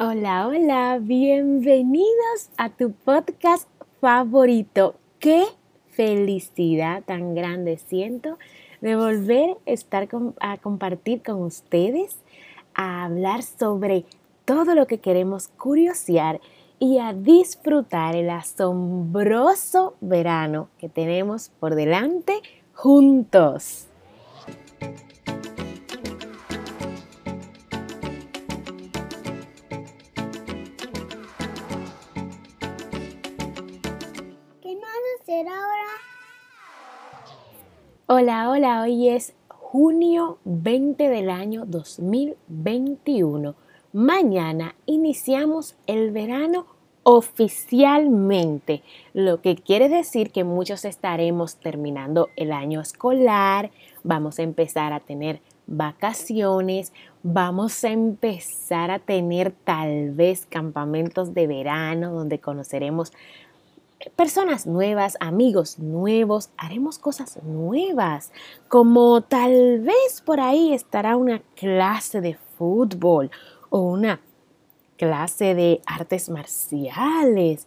Hola, hola, bienvenidos a tu podcast favorito. Qué felicidad tan grande siento de volver a estar a compartir con ustedes, a hablar sobre todo lo que queremos curiosear y a disfrutar el asombroso verano que tenemos por delante juntos. Hola, hola, hoy es junio 20 del año 2021. Mañana iniciamos el verano oficialmente, lo que quiere decir que muchos estaremos terminando el año escolar, vamos a empezar a tener vacaciones, vamos a empezar a tener tal vez campamentos de verano donde conoceremos personas nuevas, amigos nuevos, haremos cosas nuevas, como tal vez por ahí estará una clase de fútbol o una clase de artes marciales.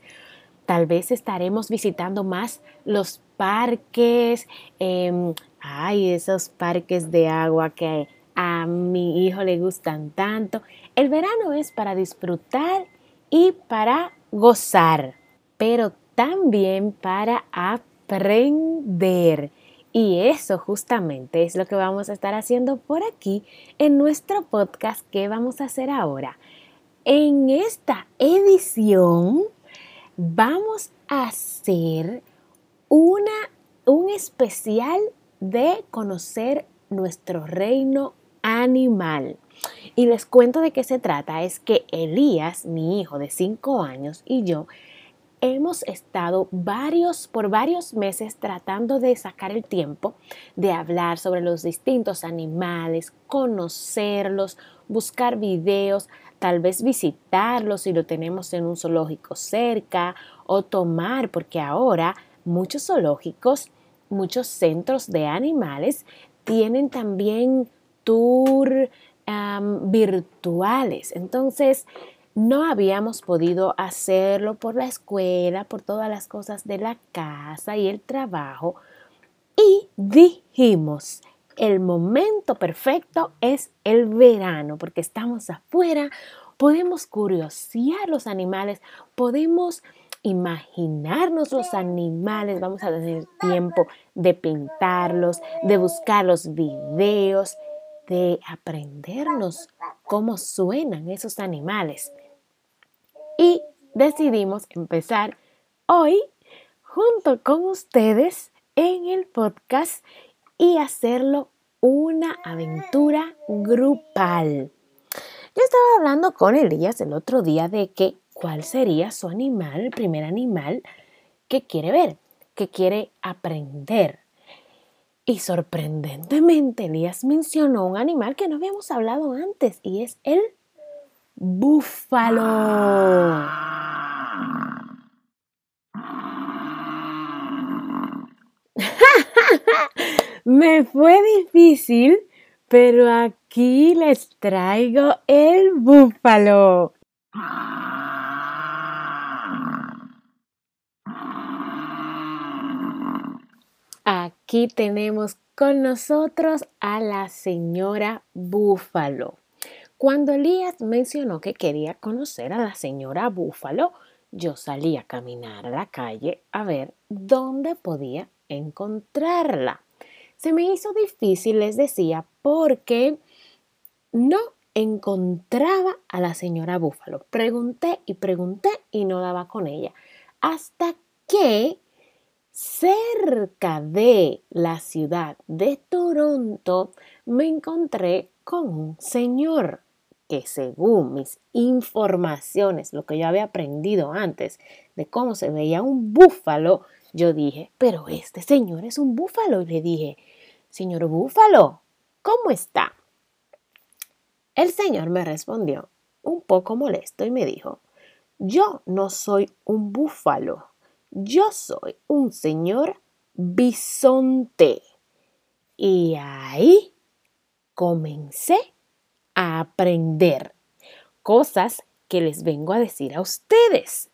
Tal vez estaremos visitando más los parques, eh, ay, esos parques de agua que a mi hijo le gustan tanto. El verano es para disfrutar y para gozar, pero también para aprender. Y eso justamente es lo que vamos a estar haciendo por aquí en nuestro podcast que vamos a hacer ahora. En esta edición vamos a hacer una, un especial de conocer nuestro reino animal. Y les cuento de qué se trata. Es que Elías, mi hijo de 5 años, y yo hemos estado varios, por varios meses tratando de sacar el tiempo de hablar sobre los distintos animales, conocerlos, buscar videos, tal vez visitarlos si lo tenemos en un zoológico cerca o tomar, porque ahora muchos zoológicos, muchos centros de animales tienen también tour virtuales. Entonces, no habíamos podido hacerlo por la escuela, por todas las cosas de la casa y el trabajo. Y dijimos, el momento perfecto es el verano, porque estamos afuera, podemos curiosear los animales, podemos imaginarnos los animales, vamos a tener tiempo de pintarlos, de buscar los videos, de aprendernos cómo suenan esos animales y decidimos empezar hoy junto con ustedes en el podcast y hacerlo una aventura grupal. Yo estaba hablando con Elías el otro día de que cuál sería su animal, el primer animal que quiere ver, que quiere aprender. Y sorprendentemente Elías mencionó un animal que no habíamos hablado antes y es el búfalo. Me fue difícil, pero aquí les traigo el búfalo. Aquí tenemos con nosotros a la señora búfalo. Cuando Elías mencionó que quería conocer a la señora Búfalo, yo salí a caminar a la calle a ver dónde podía encontrarla. Se me hizo difícil, les decía, porque no encontraba a la señora Búfalo. Pregunté y pregunté y no daba con ella. Hasta que cerca de la ciudad de Toronto me encontré con un señor que según mis informaciones, lo que yo había aprendido antes de cómo se veía un búfalo, yo dije, pero este señor es un búfalo. Y le dije, señor búfalo, ¿cómo está? El señor me respondió, un poco molesto, y me dijo, yo no soy un búfalo, yo soy un señor bisonte. Y ahí comencé a aprender cosas que les vengo a decir a ustedes.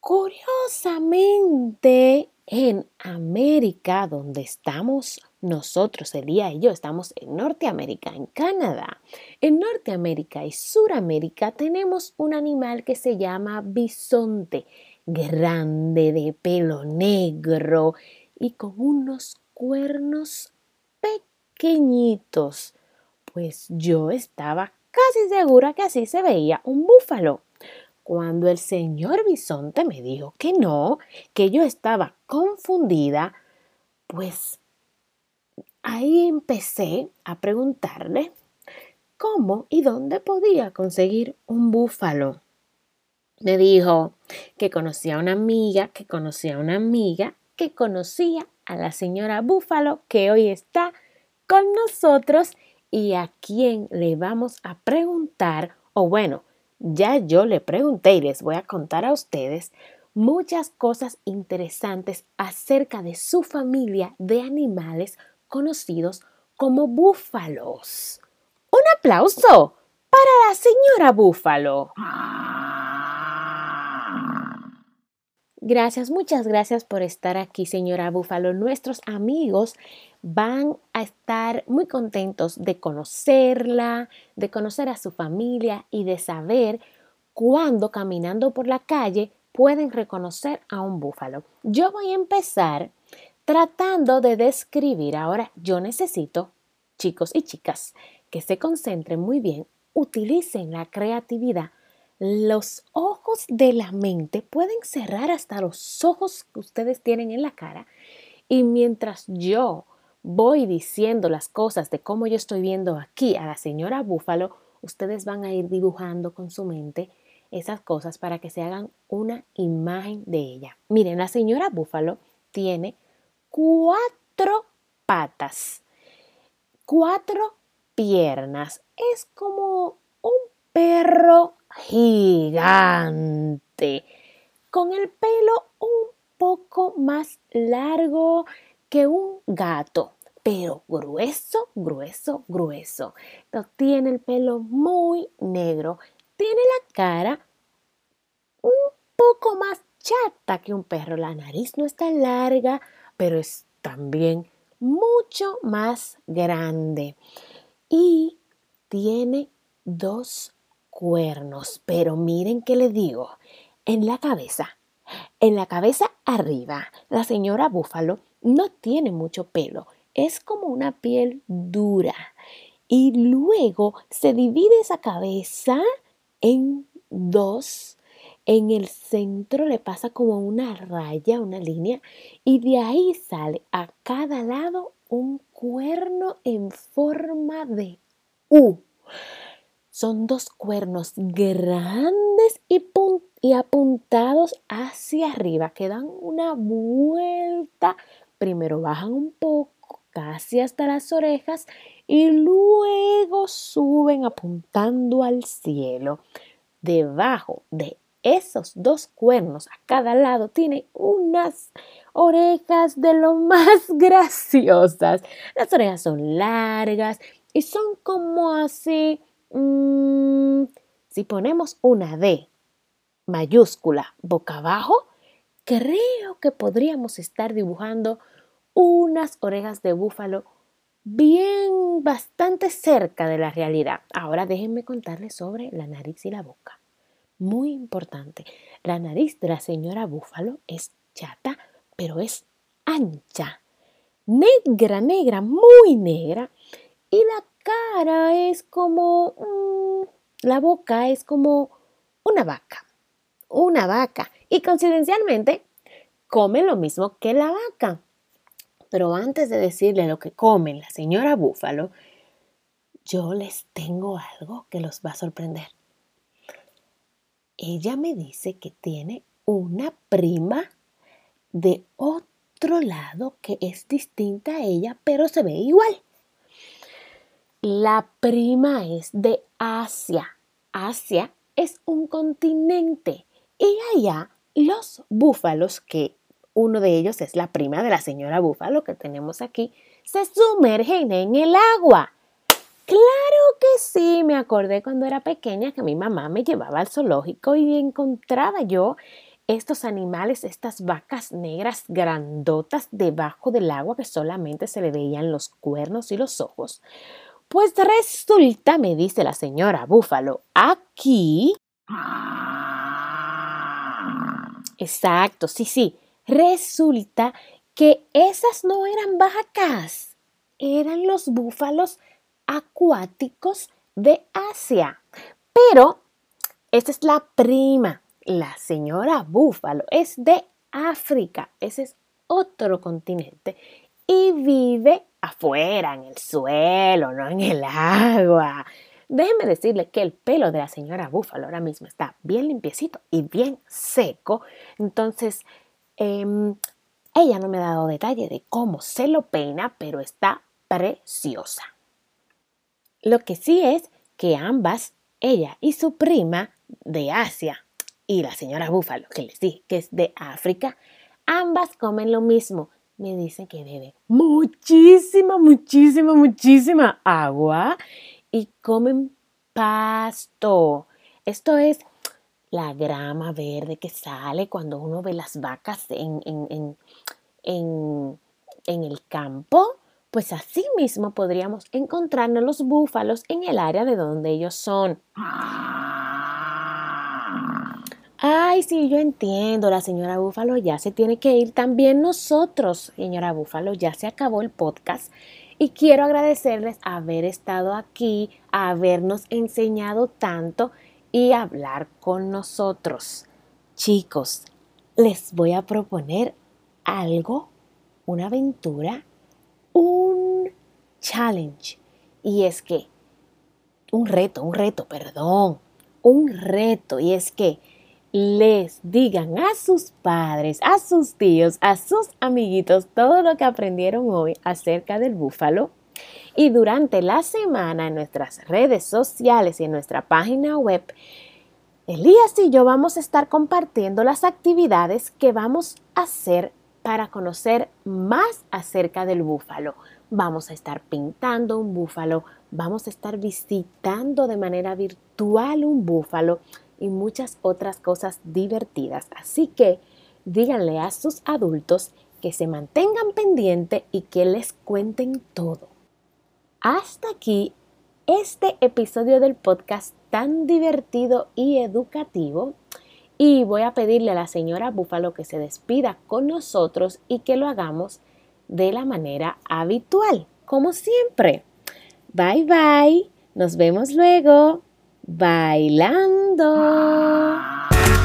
Curiosamente, en América, donde estamos nosotros, Elía y yo, estamos en Norteamérica, en Canadá. En Norteamérica y Suramérica tenemos un animal que se llama bisonte, grande, de pelo negro y con unos cuernos pequeñitos. Pues yo estaba casi segura que así se veía un búfalo. Cuando el señor bisonte me dijo que no, que yo estaba confundida, pues ahí empecé a preguntarle cómo y dónde podía conseguir un búfalo. Me dijo que conocía a una amiga, que conocía a una amiga, que conocía a la señora Búfalo que hoy está con nosotros y a quien le vamos a preguntar, o bueno, ya yo le pregunté y les voy a contar a ustedes muchas cosas interesantes acerca de su familia de animales conocidos como búfalos. Un aplauso para la señora búfalo. Gracias, muchas gracias por estar aquí, señora Búfalo. Nuestros amigos van a estar muy contentos de conocerla, de conocer a su familia y de saber cuándo caminando por la calle pueden reconocer a un búfalo. Yo voy a empezar tratando de describir. Ahora yo necesito, chicos y chicas, que se concentren muy bien, utilicen la creatividad. Los ojos de la mente pueden cerrar hasta los ojos que ustedes tienen en la cara y mientras yo voy diciendo las cosas de cómo yo estoy viendo aquí a la señora Búfalo, ustedes van a ir dibujando con su mente esas cosas para que se hagan una imagen de ella. Miren, la señora Búfalo tiene cuatro patas, cuatro piernas. Es como un perro gigante, con el pelo un poco más largo que un gato, pero grueso, grueso, grueso. tiene el pelo muy negro, tiene la cara un poco más chata que un perro. La nariz no está larga, pero es también mucho más grande. Y tiene dos cuernos, pero miren qué le digo, en la cabeza, en la cabeza arriba, la señora búfalo no tiene mucho pelo, es como una piel dura. Y luego se divide esa cabeza en dos. En el centro le pasa como una raya, una línea, y de ahí sale a cada lado un cuerno en forma de U. Son dos cuernos grandes y, y apuntados hacia arriba que dan una vuelta primero bajan un poco, casi hasta las orejas, y luego suben apuntando al cielo. Debajo de esos dos cuernos a cada lado tiene unas orejas de lo más graciosas. Las orejas son largas y son como así. Mm, si ponemos una D mayúscula boca abajo, creo que podríamos estar dibujando unas orejas de búfalo bien bastante cerca de la realidad. Ahora déjenme contarles sobre la nariz y la boca. Muy importante. La nariz de la señora búfalo es chata, pero es ancha. Negra, negra, muy negra. Y la cara es como... La boca es como una vaca. Una vaca y coincidencialmente come lo mismo que la vaca. Pero antes de decirle lo que come la señora búfalo, yo les tengo algo que los va a sorprender. Ella me dice que tiene una prima de otro lado que es distinta a ella, pero se ve igual. La prima es de Asia. Asia es un continente y allá los búfalos, que uno de ellos es la prima de la señora búfalo que tenemos aquí, se sumergen en el agua. Claro que sí, me acordé cuando era pequeña que mi mamá me llevaba al zoológico y encontraba yo estos animales, estas vacas negras grandotas debajo del agua que solamente se le veían los cuernos y los ojos. Pues resulta, me dice la señora Búfalo, aquí... Exacto, sí, sí. Resulta que esas no eran vacas, eran los búfalos acuáticos de Asia. Pero esta es la prima. La señora búfalo es de África. Ese es otro continente. Y vive afuera, en el suelo, no en el agua. Déjeme decirle que el pelo de la señora búfalo ahora mismo está bien limpiecito y bien seco. Entonces, em, ella no me ha dado detalle de cómo se lo peina, pero está preciosa. Lo que sí es que ambas, ella y su prima de Asia y la señora Búfalo, que les dije que es de África, ambas comen lo mismo. Me dicen que beben muchísima, muchísima, muchísima agua y comen pasto. Esto es la grama verde que sale cuando uno ve las vacas en, en, en, en el campo pues así mismo podríamos encontrarnos los búfalos en el área de donde ellos son. Ay, sí, yo entiendo, la señora Búfalo ya se tiene que ir. También nosotros, señora Búfalo, ya se acabó el podcast. Y quiero agradecerles haber estado aquí, habernos enseñado tanto y hablar con nosotros. Chicos, les voy a proponer algo, una aventura un challenge. Y es que, un reto, un reto, perdón, un reto. Y es que les digan a sus padres, a sus tíos, a sus amiguitos todo lo que aprendieron hoy acerca del búfalo. Y durante la semana en nuestras redes sociales y en nuestra página web, Elías y yo vamos a estar compartiendo las actividades que vamos a hacer para conocer más acerca del búfalo. Vamos a estar pintando un búfalo, vamos a estar visitando de manera virtual un búfalo y muchas otras cosas divertidas. Así que díganle a sus adultos que se mantengan pendientes y que les cuenten todo. Hasta aquí este episodio del podcast tan divertido y educativo. Y voy a pedirle a la señora Búfalo que se despida con nosotros y que lo hagamos de la manera habitual, como siempre. Bye bye, nos vemos luego bailando. Ah.